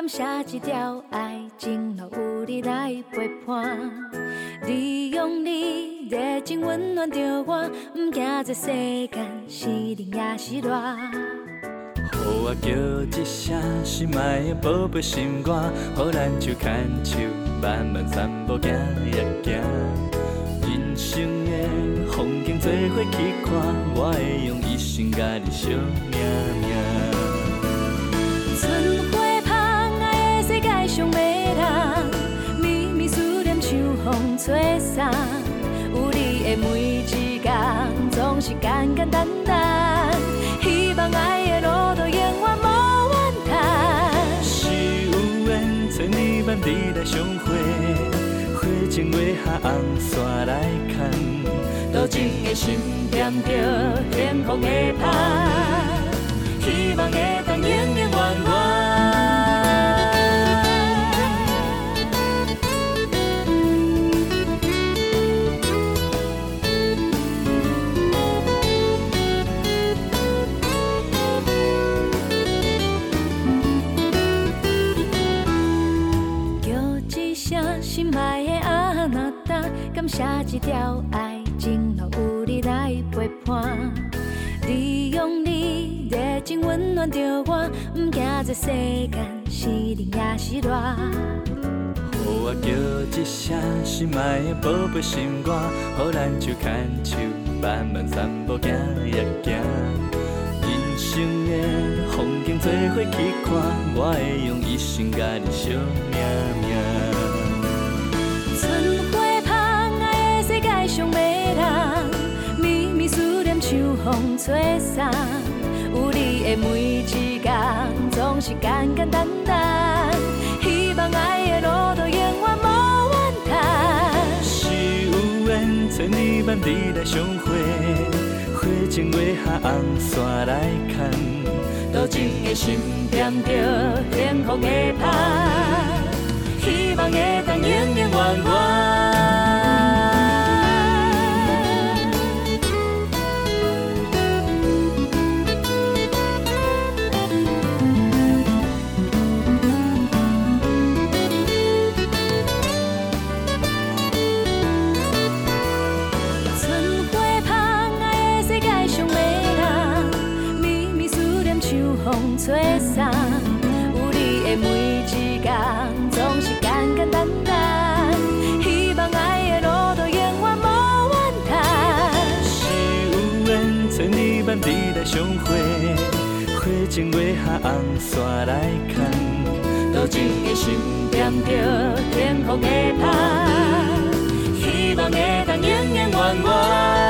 感谢一条爱情路有你来陪伴。你用你热情温暖着我，不惊这世间是冷也是热。予我叫一声心爱的宝贝心肝，予咱手牵手，慢慢散步行也行。人生的风景做伙去看，我会用一生甲你相命命。简简单单。希望爱的路途永远无怨叹。是有缘，千里万里来相会，花前月下红线来牵。多情的心念着天空的盼，希望会当永永远远。感谢一条爱情路有你来陪伴。你用你热情温暖着我，不惊这世间是冷也是热。予我叫一声心爱的宝贝心肝，予咱手牵手，慢慢散步行呀行。人生的风景做伙去看，我会用一生甲你相命吹散。有你的每一天，总是简简单单。希望爱的路途永远无怨叹。是有缘，千里万里来相会，花前月下红线来牵。多情的心念着天空的盼，希望会当永永远远。前月下红线来牵。多情的心念着天空的盼，希望会当永永远远。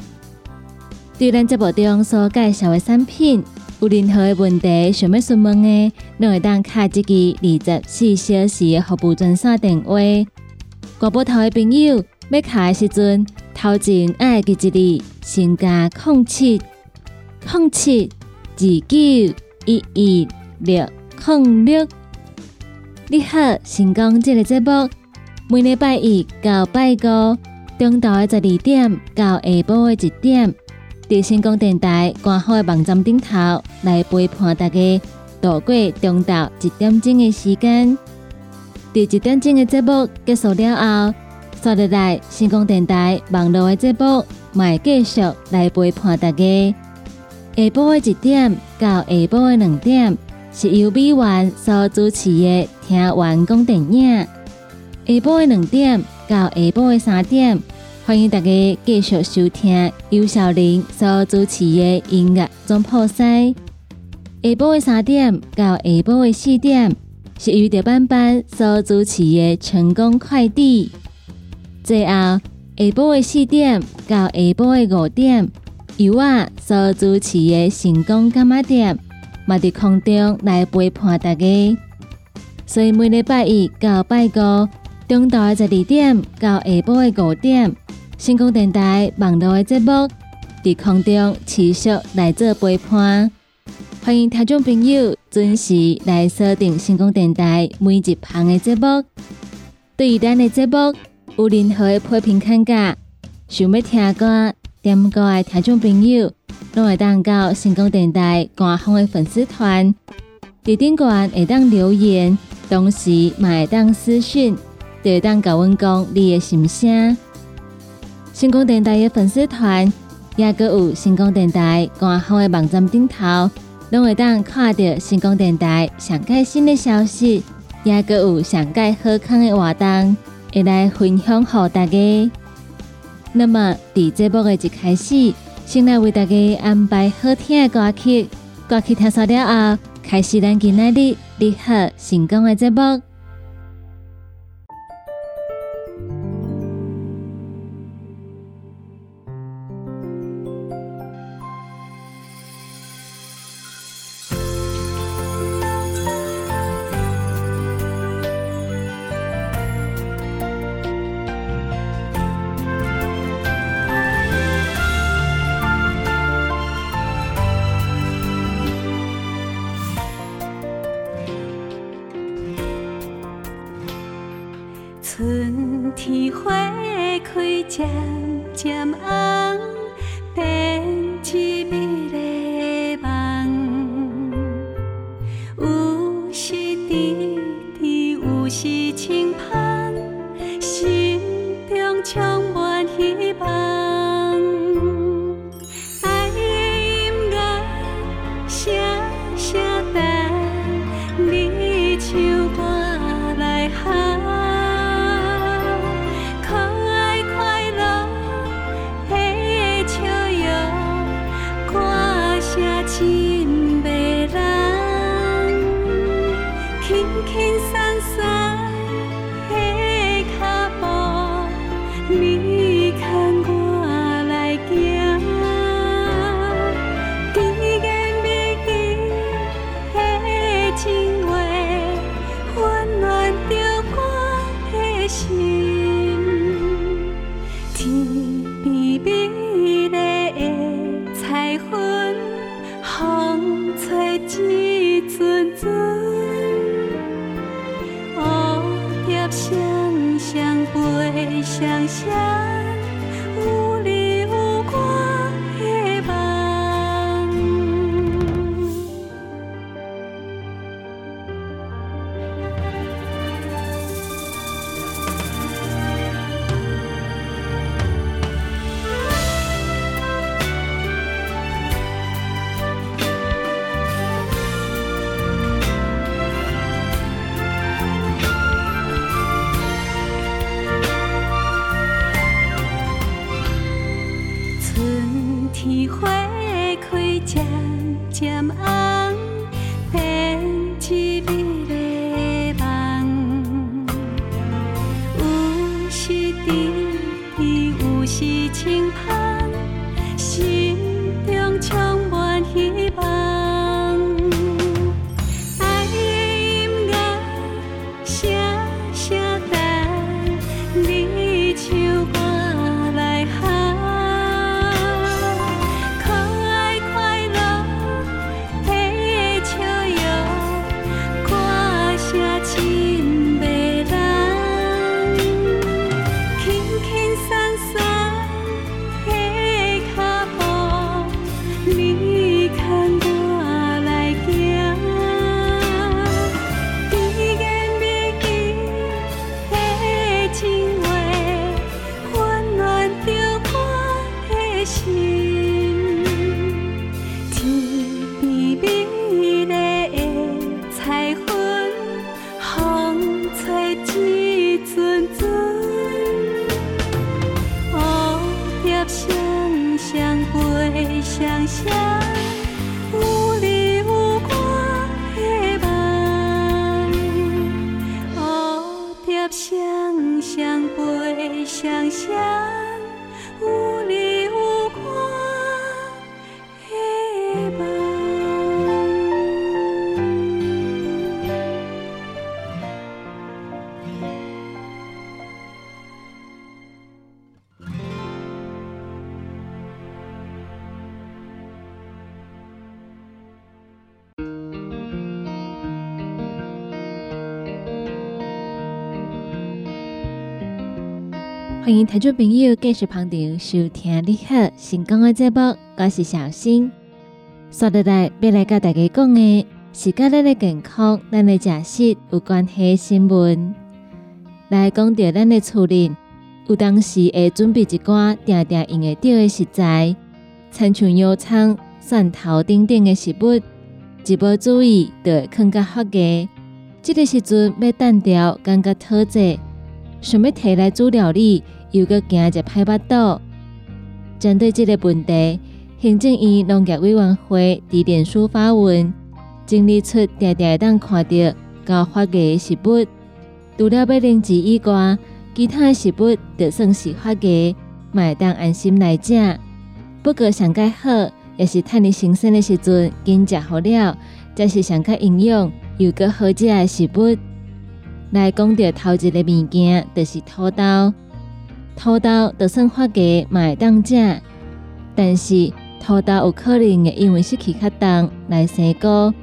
对咱节目中所介绍的产品，有任何的问题想要询问的，拢会当卡这个二十四小时的服务专线电话。广播台的朋友要卡的时阵，头前爱记一字，先加空七空七二九一一六空六。你好，成功这个节目，每礼拜一到拜五，中昼的十二点到下晡的一点。伫成功电台官方的网站顶头来陪伴大家度过中昼一点钟的时间。伫一点钟的节目结束了后，刷入来成功电台网络的节目，嘛会继续来陪伴大家。下晡的一点到下晡的两点，是由美元所主持的听完讲电影；下晡的两点到下晡的三点，欢迎大家继续收听尤小玲所主持的音乐总破塞。下晡的三点到下晡的四点，是由着班班所主持的成功快递。最后下晡的四点到下晡的五点。由我所主持的成功干妈店，嘛伫空中来陪伴大家。所以每礼拜一到拜五，中昼的十二点到下晡的五点，成功电台网络的节目在空中持续来做陪伴。欢迎听众朋友准时来锁定成功电台每一旁的节目。对于咱的节目有任何的批评看价，想要听歌。点歌的听众朋友，拢会当到成功电台官方的粉丝团，伫顶端会当留言，同时嘛会当私讯，会当甲阮讲你的心声。成功电台的粉丝团，也个有成功电台官方的网站顶头，拢会当看到成功电台上盖新的消息，也个有上盖好康的活动，会来分享给大家。那么，伫节目的一开始，先来为大家安排好听的歌曲。歌曲听熟了后，开始咱今日的你好成功的节目。蝴蝶双双飞双双，有欢迎听众朋友继续旁听收听你好成功的节目，我是小新。说到来要来跟大家讲的是甲咱的健康、咱的食食有关系的新闻。来讲到咱的厝里，有当时会准备一寡定定用得到的食材，亲像油葱、蒜头等等的食物，一无注意就会放甲发芽。这个时阵要单调，感觉讨济。想要摕来煮料理，又搁惊一歹巴肚。针对这个问题，行政院农业委员会伫脸书发文，整理出常常当看到高发芽的食物。除了要零食以外，其他的食物就算是发芽，嘛会当安心来食。不过上介好，也是趁你新鲜的时阵紧食好了，才是上较营养又搁好食的食物。来讲到头一个物件，就是土豆。土豆就算发芽嘛会当食，但是土豆有可能会因为失去较重来生菇。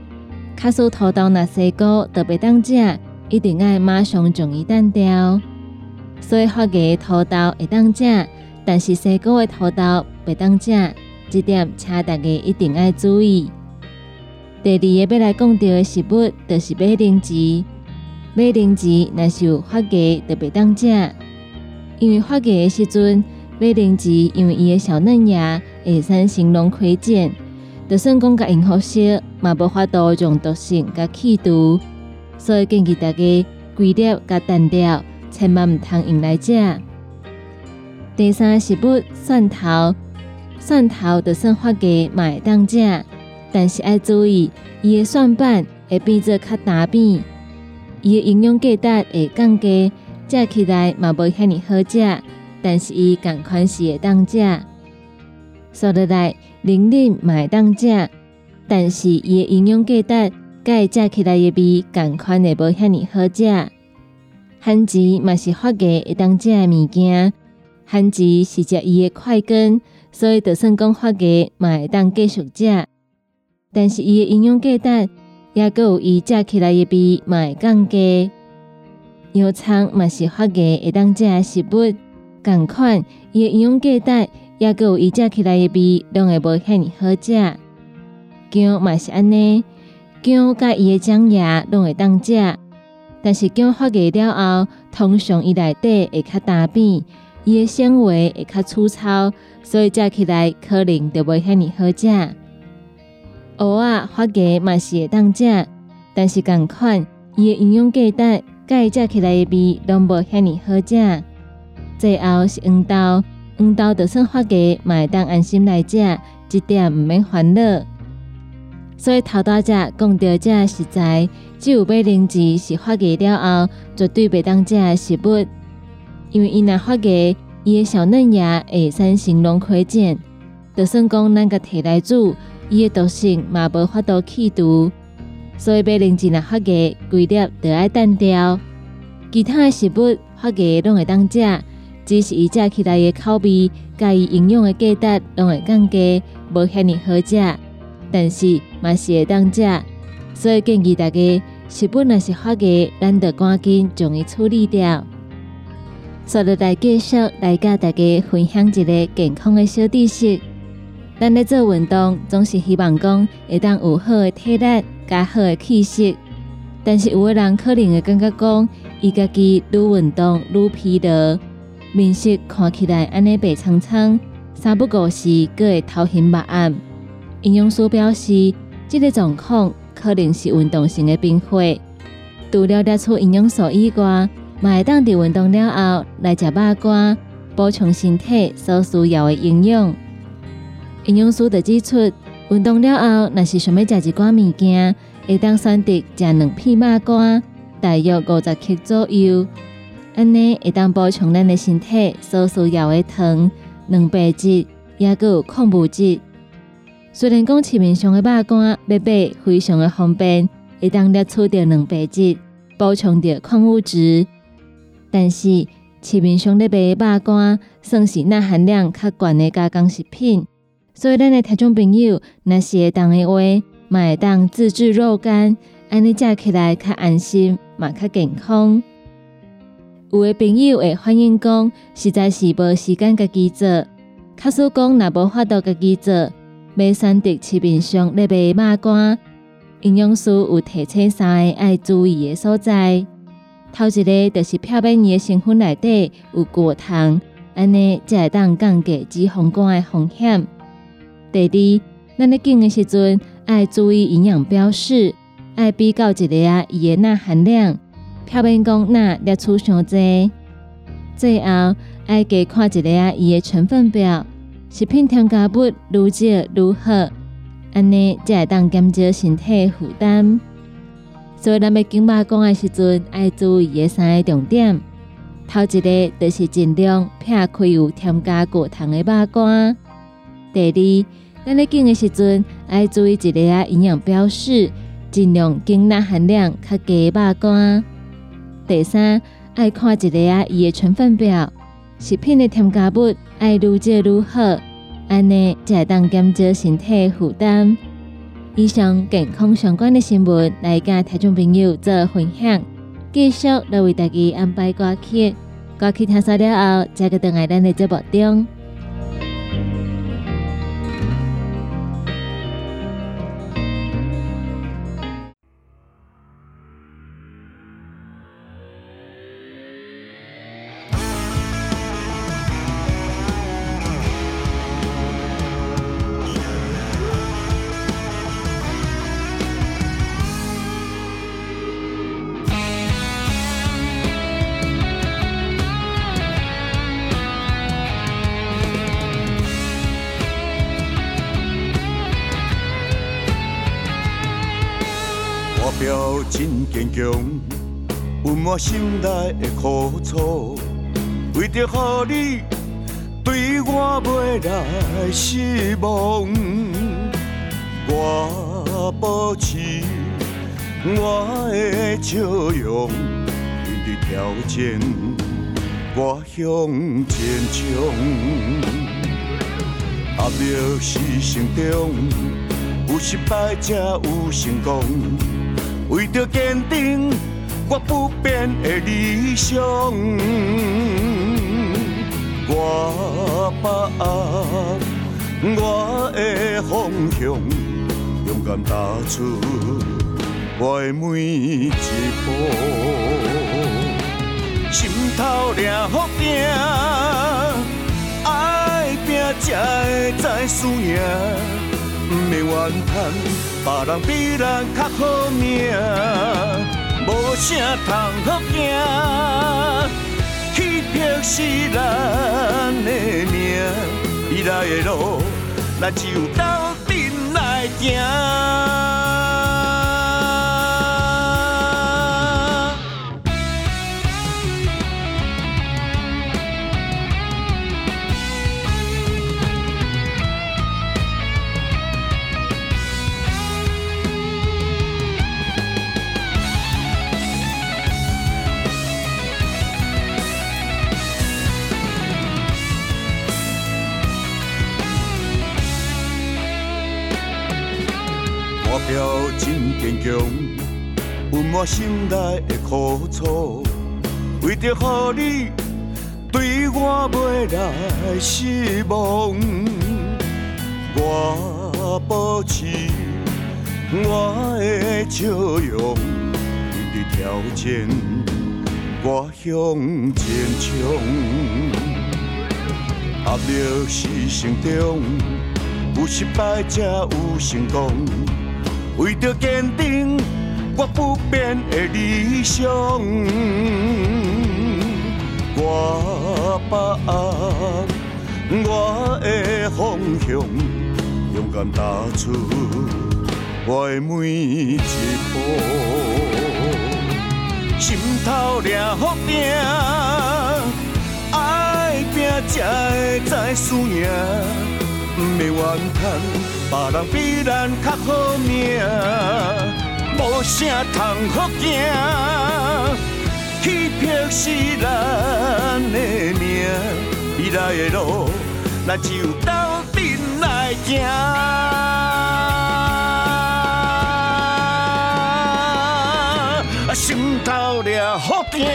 卡数土豆若生菇，就袂当食，一定要马上将伊断掉。所以发芽的土豆会当食，但是生菇的土豆袂当食，这点请大家一定要注意。第二个要来讲到的食物，就是马铃薯。马铃薯若是有发芽，就袂当食，因为发芽的时阵，马铃薯因为伊的小嫩芽会产生龙亏碱，就算讲甲用好烧，嘛无法度用毒性甲去除，所以建议大家规粒甲单掉，千万毋通用来食。第三食物蒜头，蒜头就算发芽嘛会当食，但是要注意，伊的蒜瓣会变做较干扁。伊的营养价值会降低，食起来嘛无遐尼好食，但是伊共款是会当食。说落来，零零嘛会当食，但是伊的营养价值，甲伊食起来的味共款会无遐尼好食。番薯嘛是发芽会当食的物件，番薯是食伊的快根，所以就算讲发芽嘛会当继续食，但是伊的营养价值。也阁有伊食起来的味，嘛会降低。油葱嘛是发芽会当食的食物，共款伊的营养价值，也阁有伊食起来的味，拢会无遐尼好食。姜嘛是安尼，姜甲伊的浆叶拢会当食，但是姜发芽了后，通常伊内底会较干扁，伊的纤维会较粗糙，所以食起来可能就无遐尼好食。蚵仔发芽嘛是会当食，但是共款伊的营养价值，甲伊食起来的味拢无遐尼好食。最后是黄豆，黄豆就算发芽嘛会当安心来食，这点毋免烦恼。所以头大只讲到这食材，只有马铃薯是发芽了后绝对袂当食的食物，因为伊若发芽，伊的小嫩芽会产生龙葵碱，就算讲咱个摕来煮。伊的毒性嘛无法度去除，所以马铃薯若发芽，规粒就爱断掉。其他的食物发芽拢会当食，只是伊食起来的口味，甲伊营养的价值拢会降低，无遐尼好食。但是嘛是会当食，所以建议大家食物若是发芽，咱得赶紧将伊处理掉。所以来继续来甲大家分享一个健康的小知识。咱咧做运动，总是希望讲会当有好的体力，加好的气息。但是有个人可能会感觉讲，伊家己愈运动愈疲劳，面色看起来安尼白苍苍，三不五时阁会头晕目暗。营养师表示，这个状况可能是运动性的并发。除了列出营养素以外，嘛会当伫运动了后来食肉干，补充身体所需要的营养。营养师就指出，运动了后，若是想要食一寡物件，会当选择食两片肉干，大约五十克左右，安尼会当补充咱的身体所需要的糖、蛋白质，也佮有矿物质。虽然讲市面上的肉干要买非常的方便，会当摄取到蛋白质，补充到矿物质，但是市面上咧卖的肉干算是钠含量较悬的加工食品，所以咱的听众朋友，若是会当的话，嘛会当自制肉干，安尼食起来较安心，嘛较健康。有的朋友会反映讲，实在是无时间家己做，卡说讲若无法度家己做。要选择市面上咧卖肉干，营养师有提醒三个爱注意的所在。头一个就是漂面的成分内底有果糖，安尼才会当降低脂肪肝的风险。第二，咱咧拣的时阵爱注意营养标示，爱比较一个啊伊的钠含量，漂面讲钠摄取伤侪。最后爱加看一个啊伊的成分表。食品添加物愈少愈好，安尼才会当减少身体负担。所以咱要经肉讲的时阵，爱注意的三个重点。头一个就是尽量避开有添加果糖的肉干。第二，咱咧拣的时阵，爱注意一个啊营养标示，尽量精钠含量较低的肉干。第三，爱看一个啊伊的成分表，食品的添加物。爱愈少愈好，安尼才会当减少身体负担。以上健康相关的新闻，来甲听众朋友做分享。继续来为大家安排歌曲，歌曲听完了后，再个等下咱的节目中。真坚强，温满心内的苦楚，为着予你对我袂来失望，我保持我的笑容，面对挑战，我向前冲。压力是成长，有失败才有成功。为着坚定我不变的理想，我把握我的方向，勇敢踏出我的每一步，心头亮福鼎，爱拼才会知输赢。不免怨叹，别人比咱较好命，无啥通好惊，欺骗是咱的命，未来的路，咱只有斗阵来行。强，温满心内的苦楚，为着予你对我袂来失望，我保持我的笑容，面对挑战，我向前冲。压力是成长，有失败才有成功。为着坚定我不变的理想，我把握我的方向，勇敢踏出我的每一步，心头抓好拼，爱拼才会知输赢，不免怨叹别人比咱较好命，无啥通好惊。欺骗是咱的命，未来的路，咱只有斗阵来行。心头掠好惊，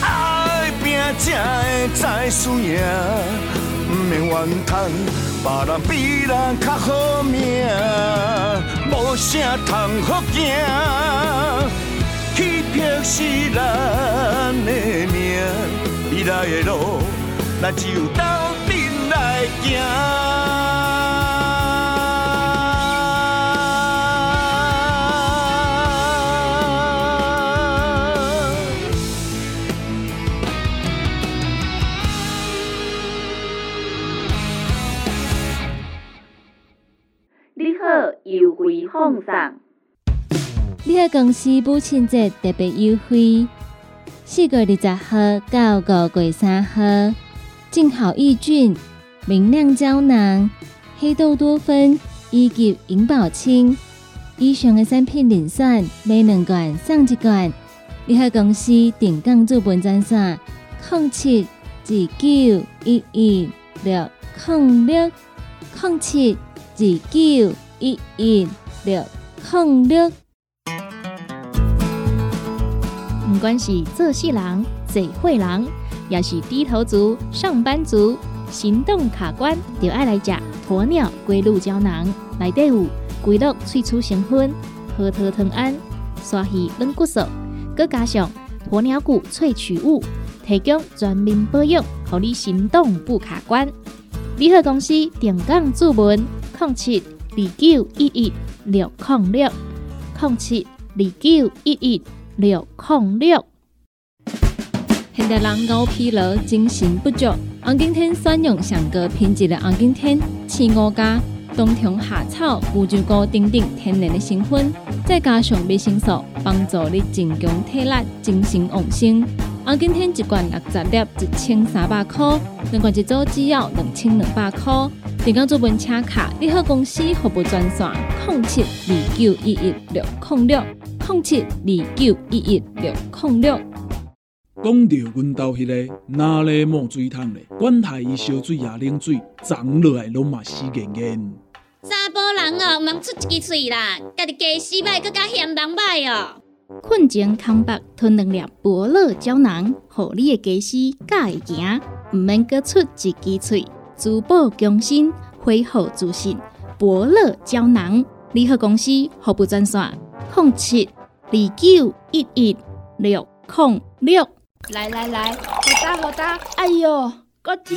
爱拼才会知输赢，不免怨叹别人比咱较好命，无啥通好惊。欺骗是咱的命，未来的路，咱只有斗阵来行。奉上。你个公司母亲节特别优惠，四月二十号到五月三号，净好益菌、明亮胶囊、黑豆多酚以及银保清以上的产品零选买两罐送一罐。你个公司定岗做本专线：零七二九一一六零六零七二九一一六零六。不管是做事人、做会人，也是低头族、上班族，行动卡关，就爱来吃鸵鸟龟鹿胶囊。内底有龟鹿萃取成分，核桃藤胺、刷鱼软骨素，佮加上鸵鸟骨萃取物，提供全面保养，让你行动不卡关。联合公司定岗注文：零七二九一一六零六零七二九一一。六控六，现代人熬疲劳、精神不足。红景天选用上高品质的红景天青五加冬虫夏草、乌鸡菇等等天然的成分，再加上维生素，帮助你增强体力、精神旺盛。红景天一罐六十粒，一千三百块；两罐一组只要两千两百块。订购做本车卡，你好公司服务专线：零七二九一一六零六。零七二九一一六零六。讲到阮兜迄个哪里冒水桶咧？管他伊烧水也冷水，长落来拢嘛死严严。查甫人哦，毋通出一支喙啦，家己家死歹，更加嫌人歹哦。困前康白吞两粒伯乐胶囊，互你的家洗更会行，毋免各出一支喙，珠宝更新，恢复自信。伯乐胶囊，联合公司服务专线：零七。二九一一六零六，来来来，好打好打，哎哟，够痛！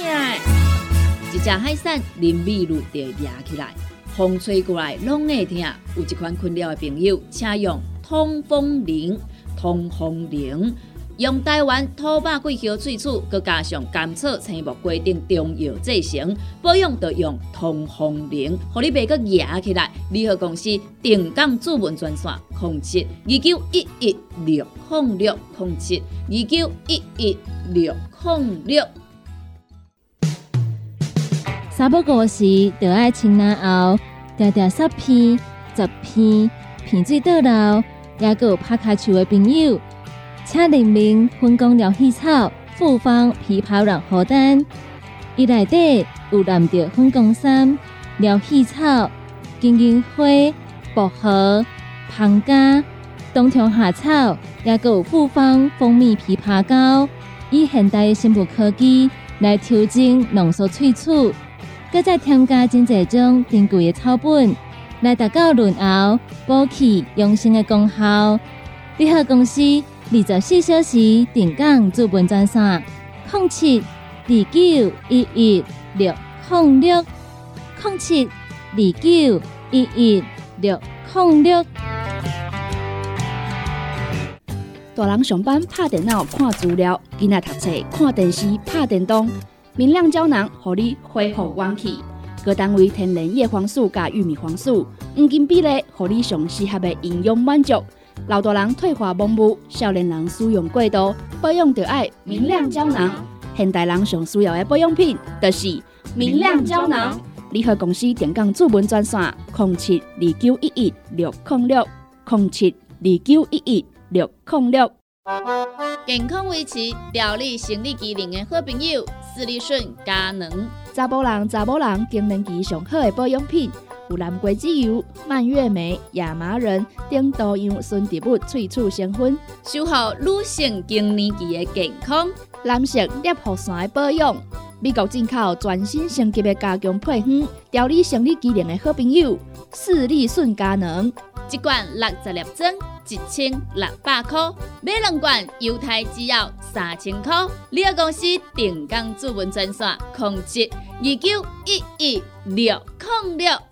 一只海扇林密路就压起来，风吹过来拢会痛。有一款困扰的朋友，请用通风铃，通风铃。用台湾土白桂花萃取，佮加上甘草、青木、规定中药制成，保养要用通风灵，互你袂佮压起来。联合公司定岗主文专线：零七二九一一六零六零七二九一一六零六。三不五时，就爱清南后，条条十片、十片，片水倒流，也有拍卡球的朋友。请联名分工疗气草、复方枇杷软荷丹，伊内底有蓝着分工三疗气草、金银花、薄荷、胖加、冬虫夏草，也有复方蜂蜜枇杷膏，以现代的生物科技来调整浓缩萃取，搁再添加真济种珍贵的草本，来达到润喉、补气、养生的功效。你好，公司。二十四小时定岗资本专线：零七二九一一六零六零七二九一一六零六。大人上班拍电脑看资料，囡仔读册看电视拍电动。明亮胶囊，互你恢复元气。各单位天然叶黄素加玉米黄素，黄金比例，互你上适合的营养满足。老大人退化盲目，少年人使用过度，保养就要明亮胶囊。现代人上需要的保养品，就是明亮胶囊。联合公司电讲主文专线：零七二九一一六零六零七二九一一六零六。健康维持、调理生理机能的好朋友——斯利顺佳能。查甫人、查某人更年期上好的保养品，有蓝桂枝油、蔓越莓、亚麻仁等多样纯植物萃取成分，守护女性更年期的健康。蓝色裂护伞的保养。美国进口全新升级的加强配方，调理生理机能的好朋友——视力顺佳能，一罐六十粒装，一千六百块；买两罐，犹太只要三千块。你个公司定岗主文专线：控制二九一一六零六。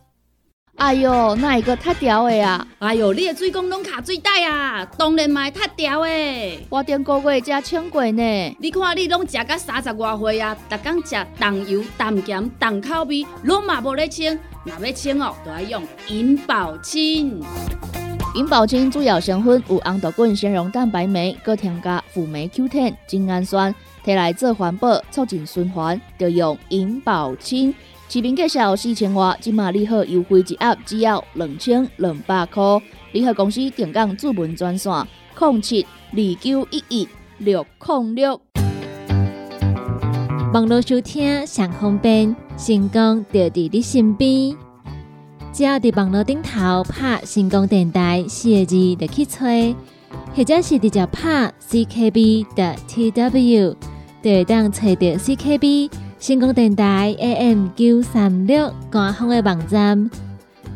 哎哟，那一个太屌的啊？哎哟，你的水工拢卡水袋啊，当然嘛太屌的。我顶个月才称过呢。你看你拢食到三十外岁啊，逐工食重油、重咸、重口味，拢嘛无咧称。若要称哦，就要用银保清。银保清主要成分有红豆根、纤溶蛋白酶，搁添加辅酶 Q10、精氨酸，摕来做环保、促进循环，就用银保清。市面介绍四千瓦，今马利好优惠一盒只要两千两百块。利好公司定岗主文专线：零七二九一一六零六。网络收听上方便，成功就伫你身边。只要伫网络顶头拍成功电台四个字就去吹，或者是直接拍 CKB 的 TW，就会当找到 CKB。成功电台 AM 九三六官方的网站，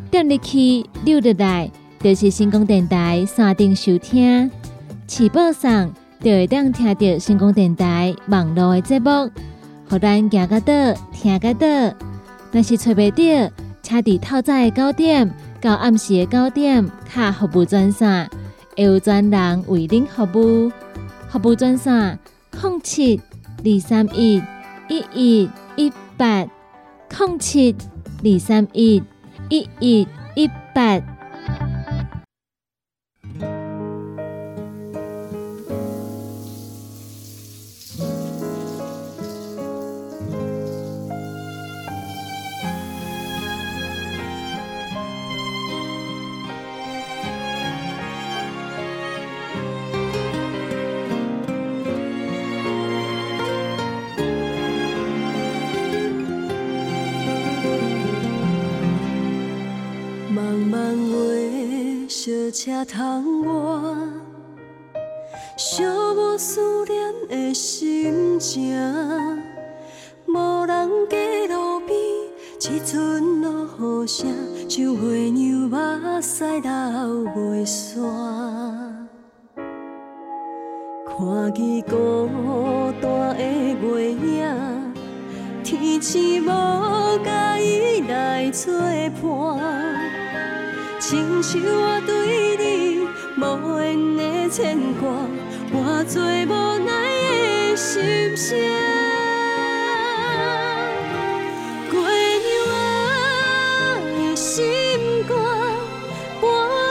点入去溜入来，就是成功电台山顶收听。起播上就会当听到成功电台网络的节目，互咱行个到听个到。若是找袂到，请伫透早的九点到暗时的九点，卡服务专线，会有专人为您服务。服务专线：零七二三一。一一一八空七二三一一一一八。车窗外，寂寞思念的心情，无人家路边，只剩落雨声，像花娘目屎流袂散。看见孤单的月影，天星无甲伊来作伴。亲像我对无言的牵挂，换做无奈的心声。姑娘啊，的心肝，播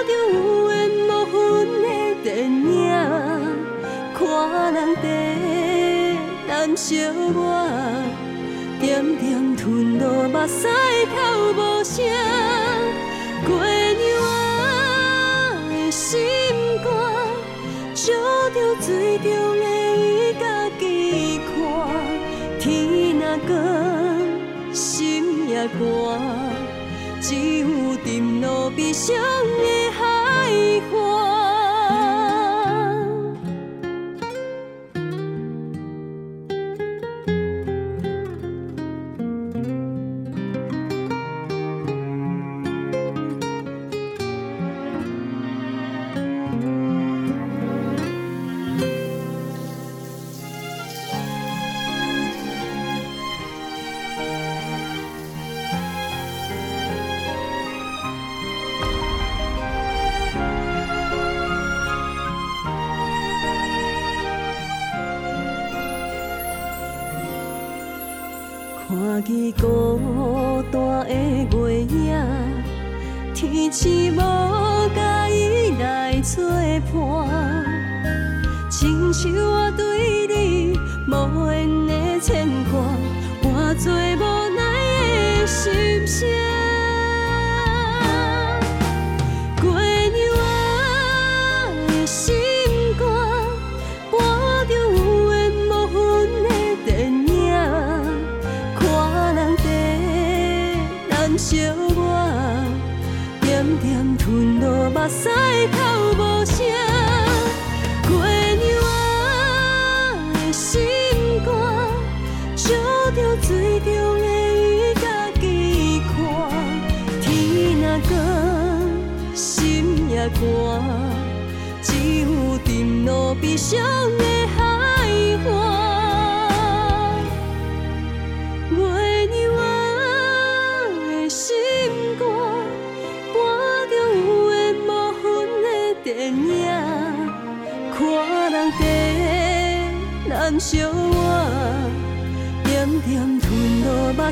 着有缘无分的电影，看人地难相我，点点吞落目屎，只有沉落悲伤的孤单的月影，天使无甲伊来作伴。亲像我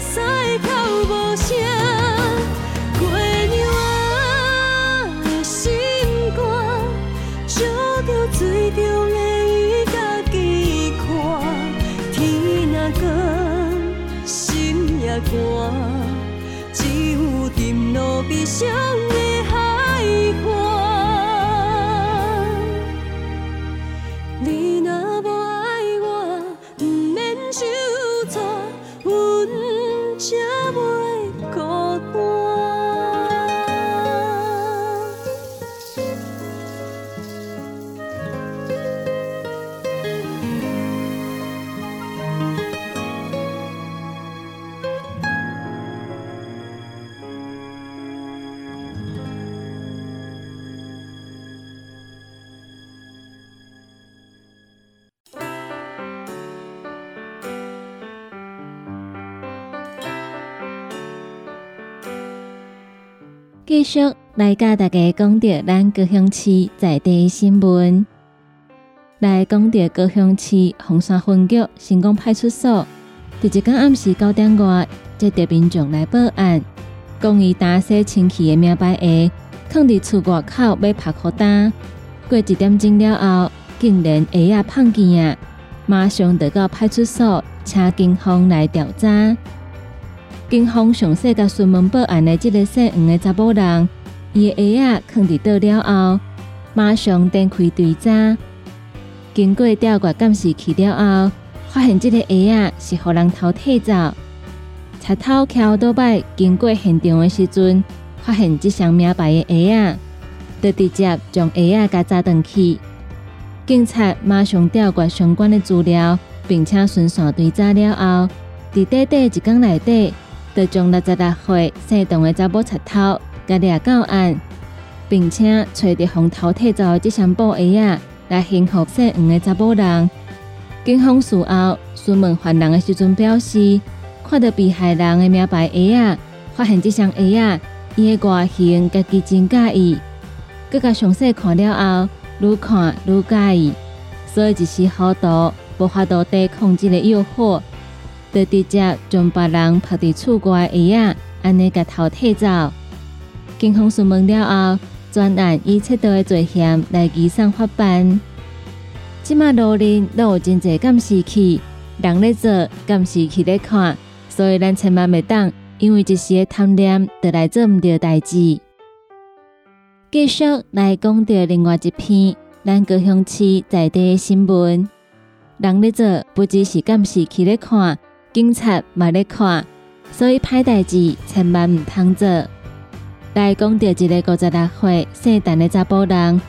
屎透无声。月娘啊的心肝，照着水中的伊家己看。天若光，心也寒，只有沉落悲伤续来甲大家讲到咱高雄市在地新闻。来讲到高雄市红山分局成功派出所，伫一天暗时九点外，接到民众来报案，讲伊打死亲戚的名牌鞋，放伫厝外口要拍裤单。过一点钟了后，竟然鞋啊碰见啊！马上得到派出所，请警方来调查。警方详细甲询问报案的这个姓黄的查甫人，伊的鞋仔放伫倒了后，马上展开追查。经过调阅监视器了后，发现这个鞋仔是互人偷摕走。贼偷敲倒摆经过现场的时阵，发现这双名牌的鞋仔，就直接将鞋仔甲砸断去。警察马上调阅相关的资料，并且顺线追查了后，伫短短一天内底。就将六十六岁姓董的查某贼偷，甲掠到案，并且找着红头铁走这双布鞋仔来幸福姓黄的查某人。警方事后询问犯人的时阵表示，看到被害人的名牌鞋仔，发现这双鞋仔伊的外形家己真介意，佮佮详细看了后，愈看愈介意，所以一时糊涂，无法度抵抗这个诱惑。就直接将别人拍伫厝外的鞋仔，安尼甲偷摕走。警方询问了后，专案以窃盗的罪嫌来移送法办。即马路人都有真侪监视器，人咧做，监视器咧看，所以咱千万袂当因为一时的贪念，就来做毋对代志。继续来讲到另外一篇咱高雄市在地的新闻，人咧做，不只是监视器咧看。警察嘛咧看，所以歹代志千万毋通做。来讲到一个五十六岁姓陈的查甫人，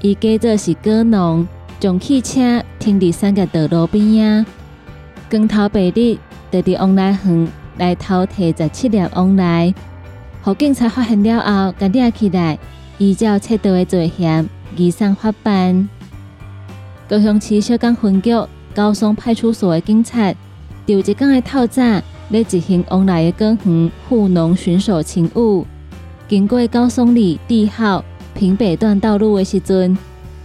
伊假做是果农，将汽车停伫三角道路边啊。光头白日就伫往来园来偷摕十七粒往来，互警察发现了后，赶紧起来，依照窃盗的罪嫌移送法办。高雄市小港分局高松派出所的警察。有一天的透早，咧执行往来的果园护农巡守勤务，经过高松里地号平北段道路的时阵，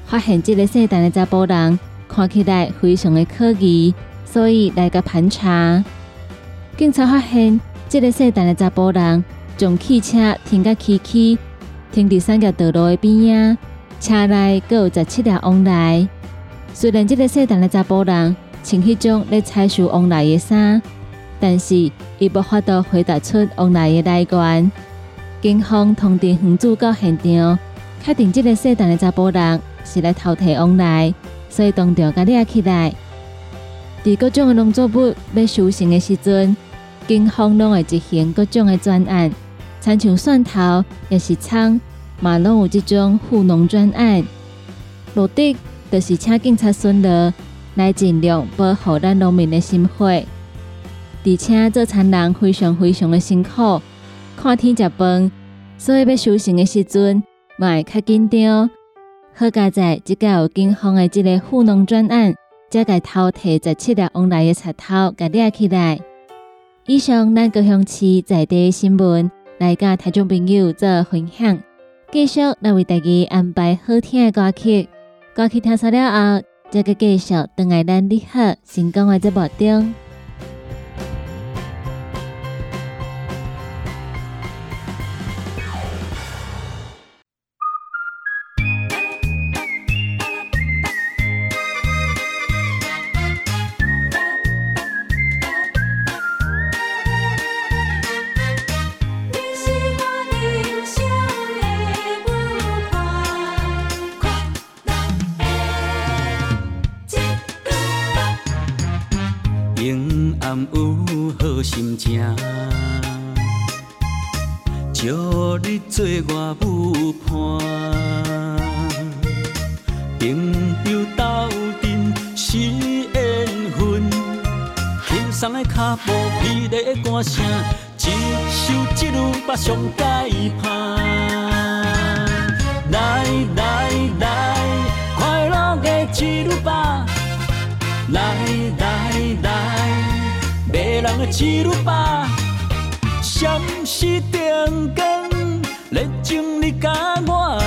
发现这个姓陈的查甫人看起来非常的可疑，所以来个盘查。警察发现，这个细胆的查甫人将汽车停到崎岖、停伫三角道路的边仔，车内各有十七条往来。虽然这个细胆的查甫人穿迄种咧采收往来的衫，但是伊无法度回答出往来的来源。警方通电黄主到现场，确定这个细胆的查甫人是来偷摕往来，所以当场甲抓起来。伫各种的农作物要收成的时阵，警方拢会执行各种的专案，参像蒜头也是葱，嘛拢有即种护农专案。目的就是请警察巡逻，来尽量保护咱农民的心血。而且做田人非常非常的辛苦，看天食饭，所以要修行的时阵，嘛会较紧张。好佳在即个有警方的即个护农专案。才个偷摕十七粒往来的贼头，甲抓起来。以上咱高雄市在地新闻，来甲听众朋友做分享。继续来为大家安排好听的歌曲，歌曲听完了后，再个介绍等来咱你好成功的节目中。三个脚步，疲累歌声，一首一路把上街拍。来来来，快乐的一路吧！来来来，迷人的一路吧！相思定根，热情你甲我，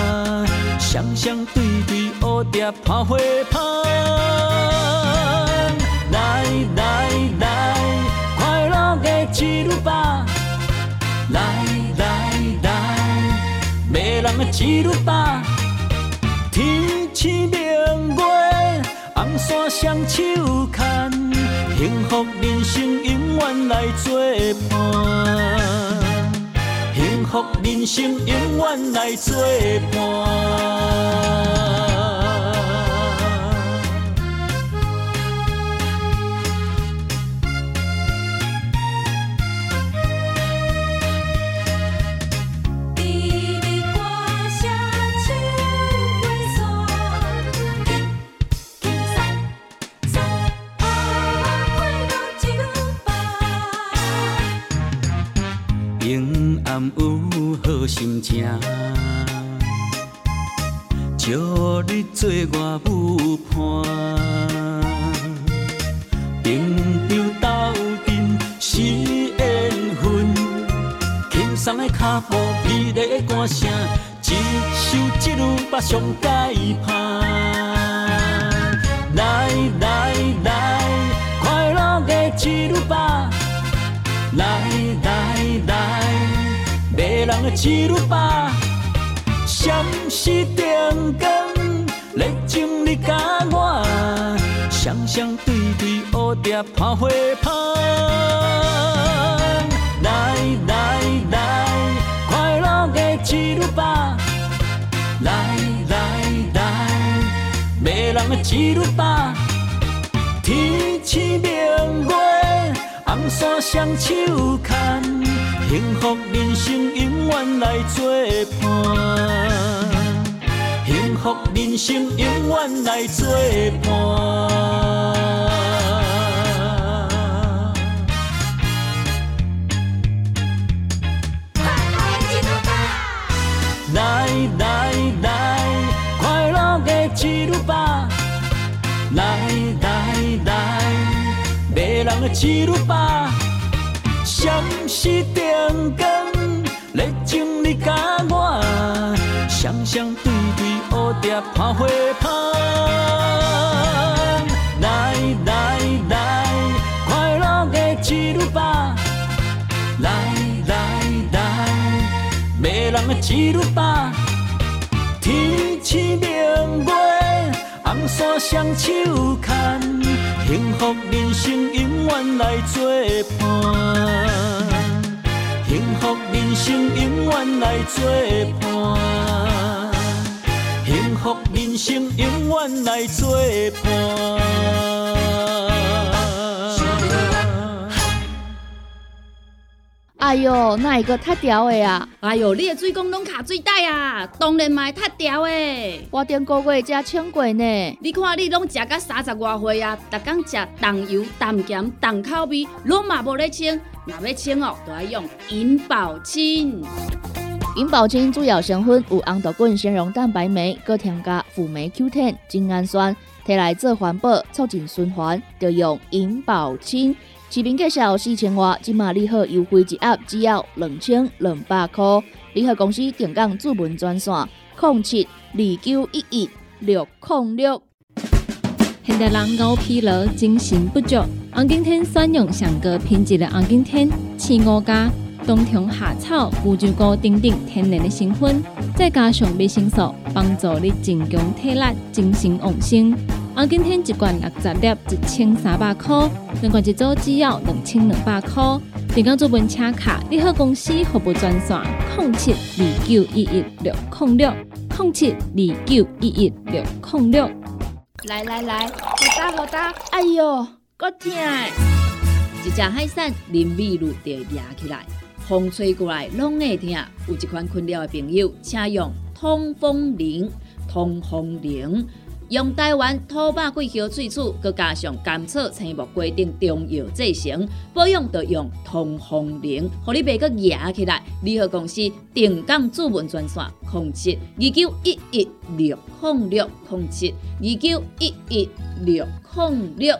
双双对对蝴蝶拍花拍。来来来，快乐的一路吧！来来来，迷人的一路吧！天星明月，红山双手牵，幸福人生永远来作伴。幸福人生永远来作伴。有好心情，招你做我舞伴，朋友斗阵是缘分，轻松的脚步，美丽的歌声，一首一路把上解盼。一路吧，闪烁灯光，热情你甲我，双双对对蝴蝶拍花香。来来来，快乐的一路吧，来来来，迷人的一路吧，天星明月，红线双手牵。幸福人生永远来作伴，幸福人生永远来作伴。来来来，快乐的一路吧！来来来，迷人的一路吧！闪失定根，热情你甲我，双双对对乌蝶拍花香。来来来，快乐的一路吧！来来来，迷人的一路吧！天星明月，红纱双手牵。幸福人生永远来作伴。幸福人生永远来作伴。幸福人生永远来作伴。哎哟，那一个太屌的啊？哎哟，你的水工拢卡水袋啊，当然嘛会塌掉的。我顶个月才请过呢。你看你拢食到三十外岁啊，逐工食重油、重咸、重口味，拢嘛无咧清。若要清哦，就要用银保清。银保清主要成分有红豆滚、纤溶蛋白酶，搁添加辅酶 Q10、精氨酸，摕来做环保、促进循环，就用银保清。市面介绍四千外，即马利好优惠一盒只要两千两百块。联合公司定岗主文专线：零七二九一一六零六。现代人熬疲劳、精神不足，红景天选用上高品质的红景天青五加。冬虫夏草、乌鸡菇等等天然的成分，再加上维生素，帮助你增强体力、精神旺盛。我今天一罐六十粒，一千三百块；两罐一组只要两千两百块。订购做本车卡，你好公司服务专线：零七二九一一六零六零七二九一一六零六。来来来，好打好打，哎哟，够痛！一只海扇淋米露就压起来。风吹过来拢会疼，有一款困扰的朋友，请用通风铃。通风铃用台湾土白桂花萃取，佮加上甘草、青木规定中药制成，保养要用通风铃，互你袂佮压起来。联合公司定岗主文专线：零七二九一一六零六零七二九一一六零六。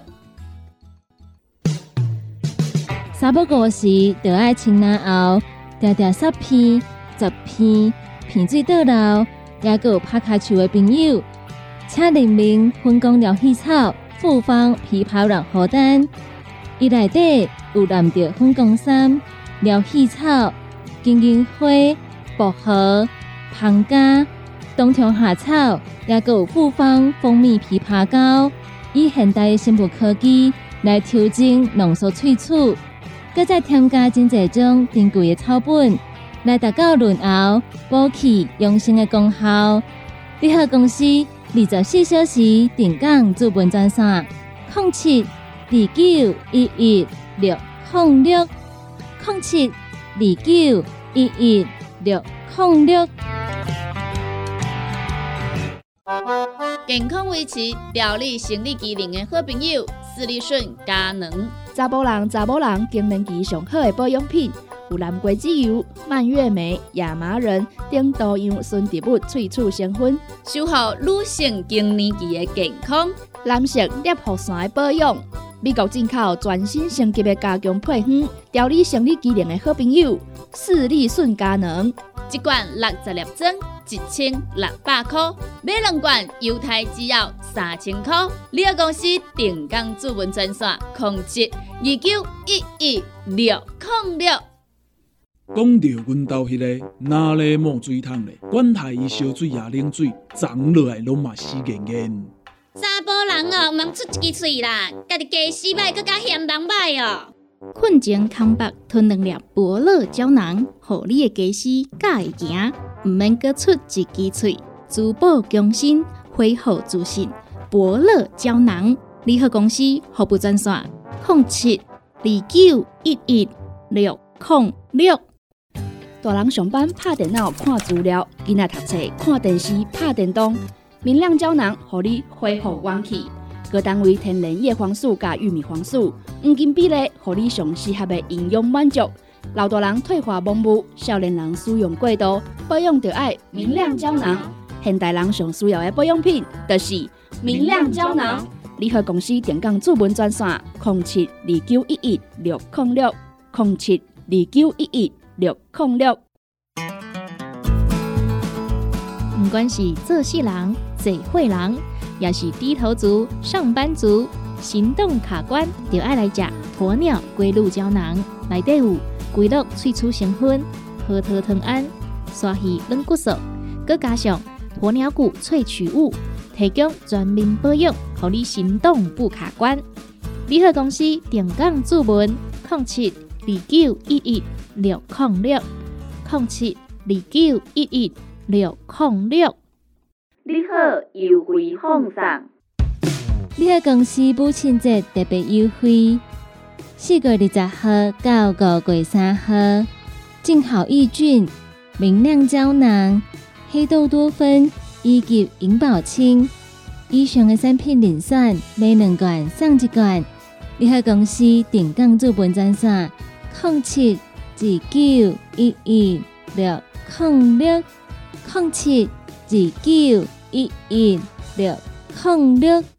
三不五时，就爱清南后，条条十片、十片，片水倒流，也个有拍卡球的朋友，请联名分工疗气草、复方枇杷软荷丹，伊内底有蓝着分工衫、疗气草、金银花、薄荷、胖加、冬虫夏草，也个有复方蜂蜜枇杷膏，以现代的生物科技来调整浓缩萃取。搁再添加真济种珍贵的草本，来达到润喉、补气、养生的功效。联合公司二十四小时定岗资本专线：零七二九一一六零六零七二九一一六零六。健康维持、调理生理机能的好朋友——斯利顺佳能。查甫人、查某人更年期上好的保养品，有蓝桂枝油、蔓越莓、亚麻仁等多样纯植物萃取成分，守护女性更年期的健康。男性尿护伞的保养，美国进口全新升级的加强配方，调理生理机能的好朋友——视力顺佳能，一罐六十粒装，一千六百块；买两罐，犹太只要三千块。你个公司定岗主文专线：控制。二九一一六零六。讲到阮兜迄个哪里冒水桶咧？管他伊烧水也冷水，长落来拢嘛死严严。查甫人哦，毋通出一支喙啦，家己家洗歹，更加嫌人歹哦。困前康白吞两粒伯乐胶囊，互你的家洗甲会行，毋免各出一支喙，珠宝更新，恢复自信。伯乐胶囊，联合公司服务专线。零七二九一一六零六，大人上班拍电脑看资料，囡仔读册看电视拍电动。明亮胶囊，互你恢复元气。各单位天然叶黄素加玉米黄素，黄金比例，合你上适合的营养满足。老大人退化盲目，少年人使用过度，保养就爱明亮胶囊。现代人上需要的保养品，就是明亮胶囊。联合公司电讲主文专线：零七二九一一六零六零七二九一一六零六。不管是做事人、做会人，也是低头族、上班族、行动卡关，就爱来吃鸵鸟龟鹿胶囊。内底有龟鹿萃取成分，核桃藤胺、刷鱼软骨素，佮加上鸵鸟骨萃取物，提供全面保养，让你行动不卡关。联合公司定岗注文：零七二九一一六零六零七二九一一六零六。你好，优惠放送。联合公司母亲节特别优惠，四月二十号到五月三号，净好益菌、明亮胶囊、黑豆多酚以及银保清以上的产品零选买两罐送一罐。联合公司定岗做本专线：零七二九一一六零六零七二九一一六零六。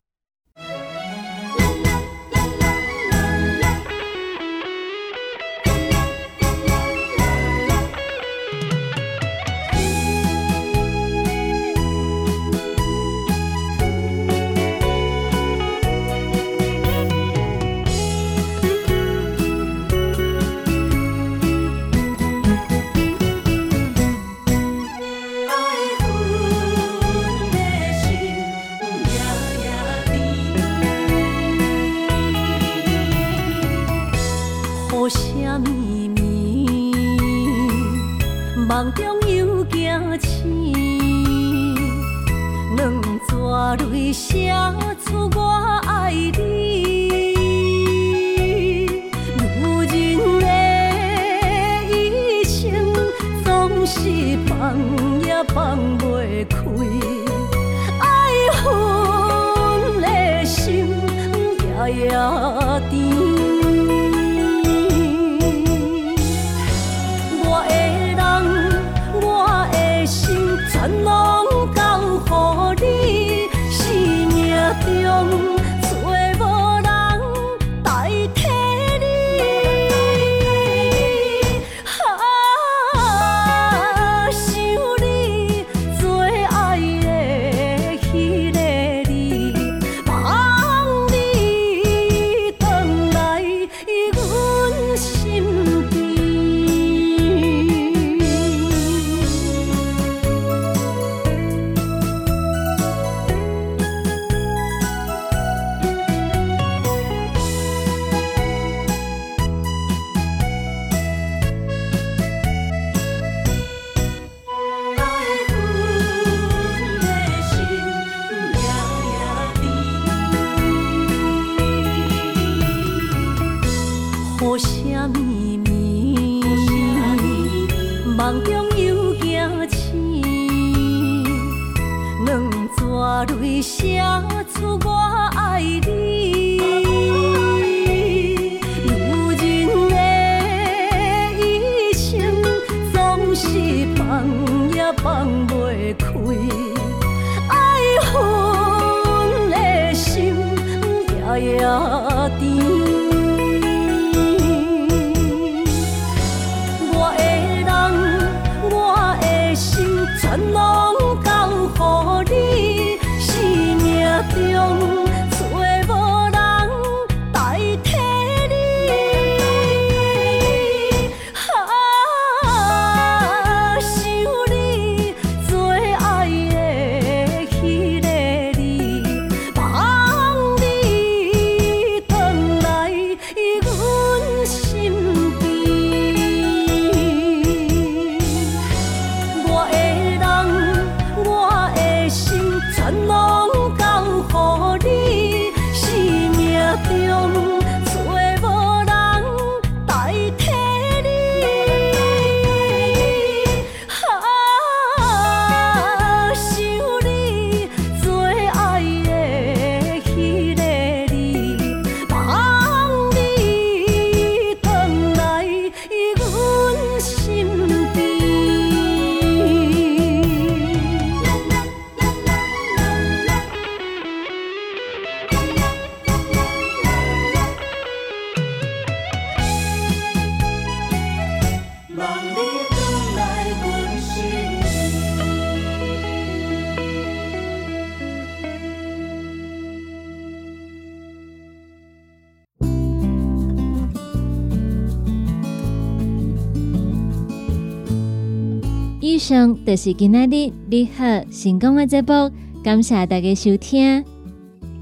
就是今仔日你好成功的节目，感谢大家收听。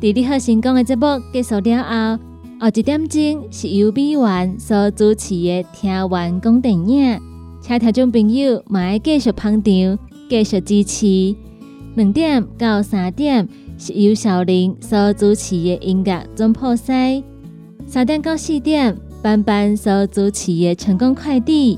在你好成功的节目结束了后，后一点钟是由美元所主持的听完讲电影，请听众朋友嘛要继续捧场，继续支持。两点到三点是由小林所主持的音乐总破塞，三点到四点班班所主持的成功快递，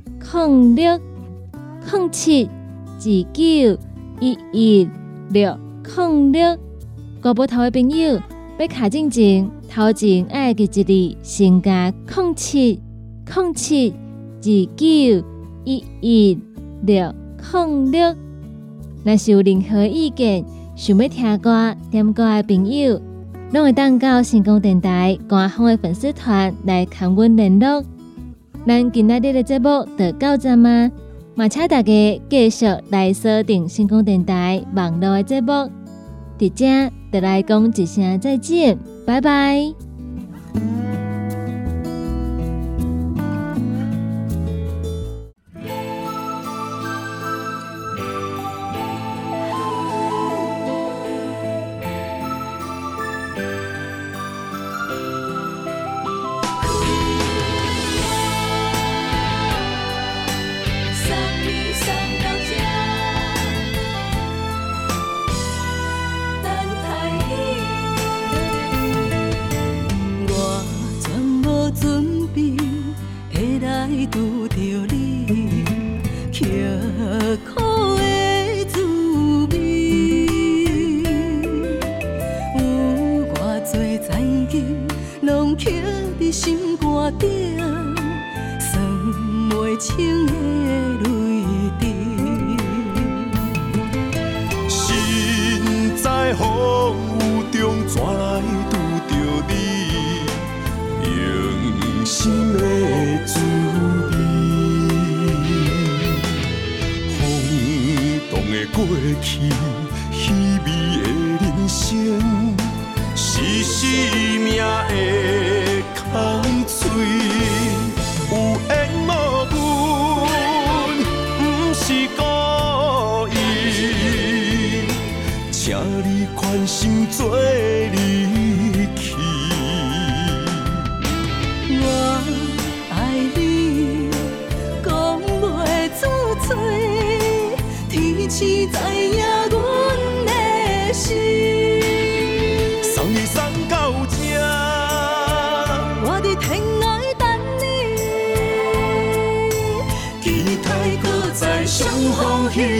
零六零七二九一一六零六。国宝头的朋友要卡进前，头前爱记一字，先加零七零七二九一一六零六。若是有任何意见，想要听歌、点歌的朋友，拢会当到成功电台官方的粉丝团来跟阮联络。咱今仔日的节目就到这吗？嘛，请大家继续来锁定星空电台网络的节目。伫遮，就来讲一声再见，拜拜。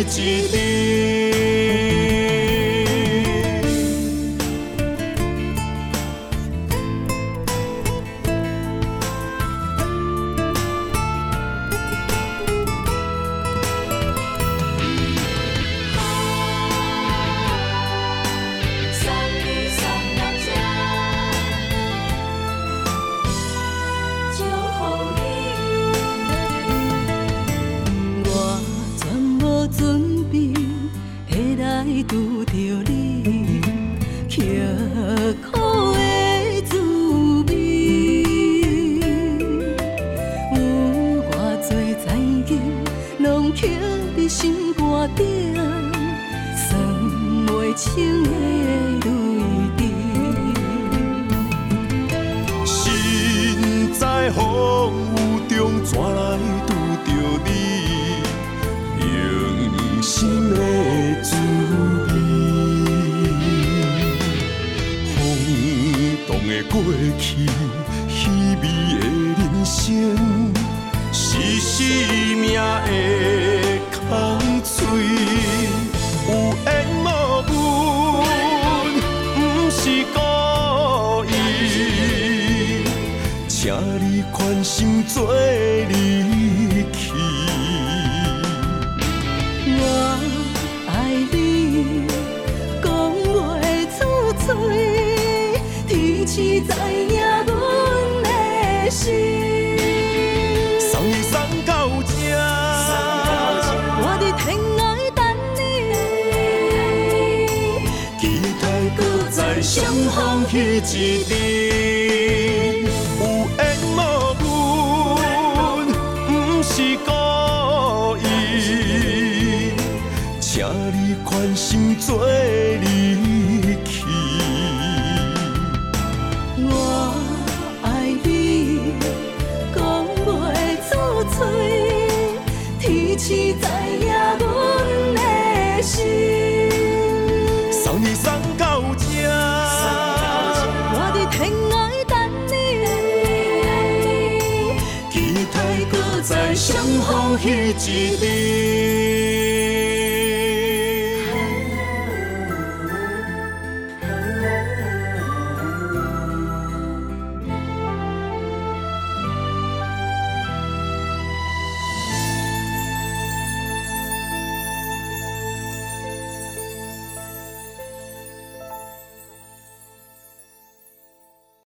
te 的过去，虚伪的人生，是生命的空嘴。有缘无份，不是故意，请你宽心做你。风起一日，有缘无分，不是故意，请你宽心做你基地。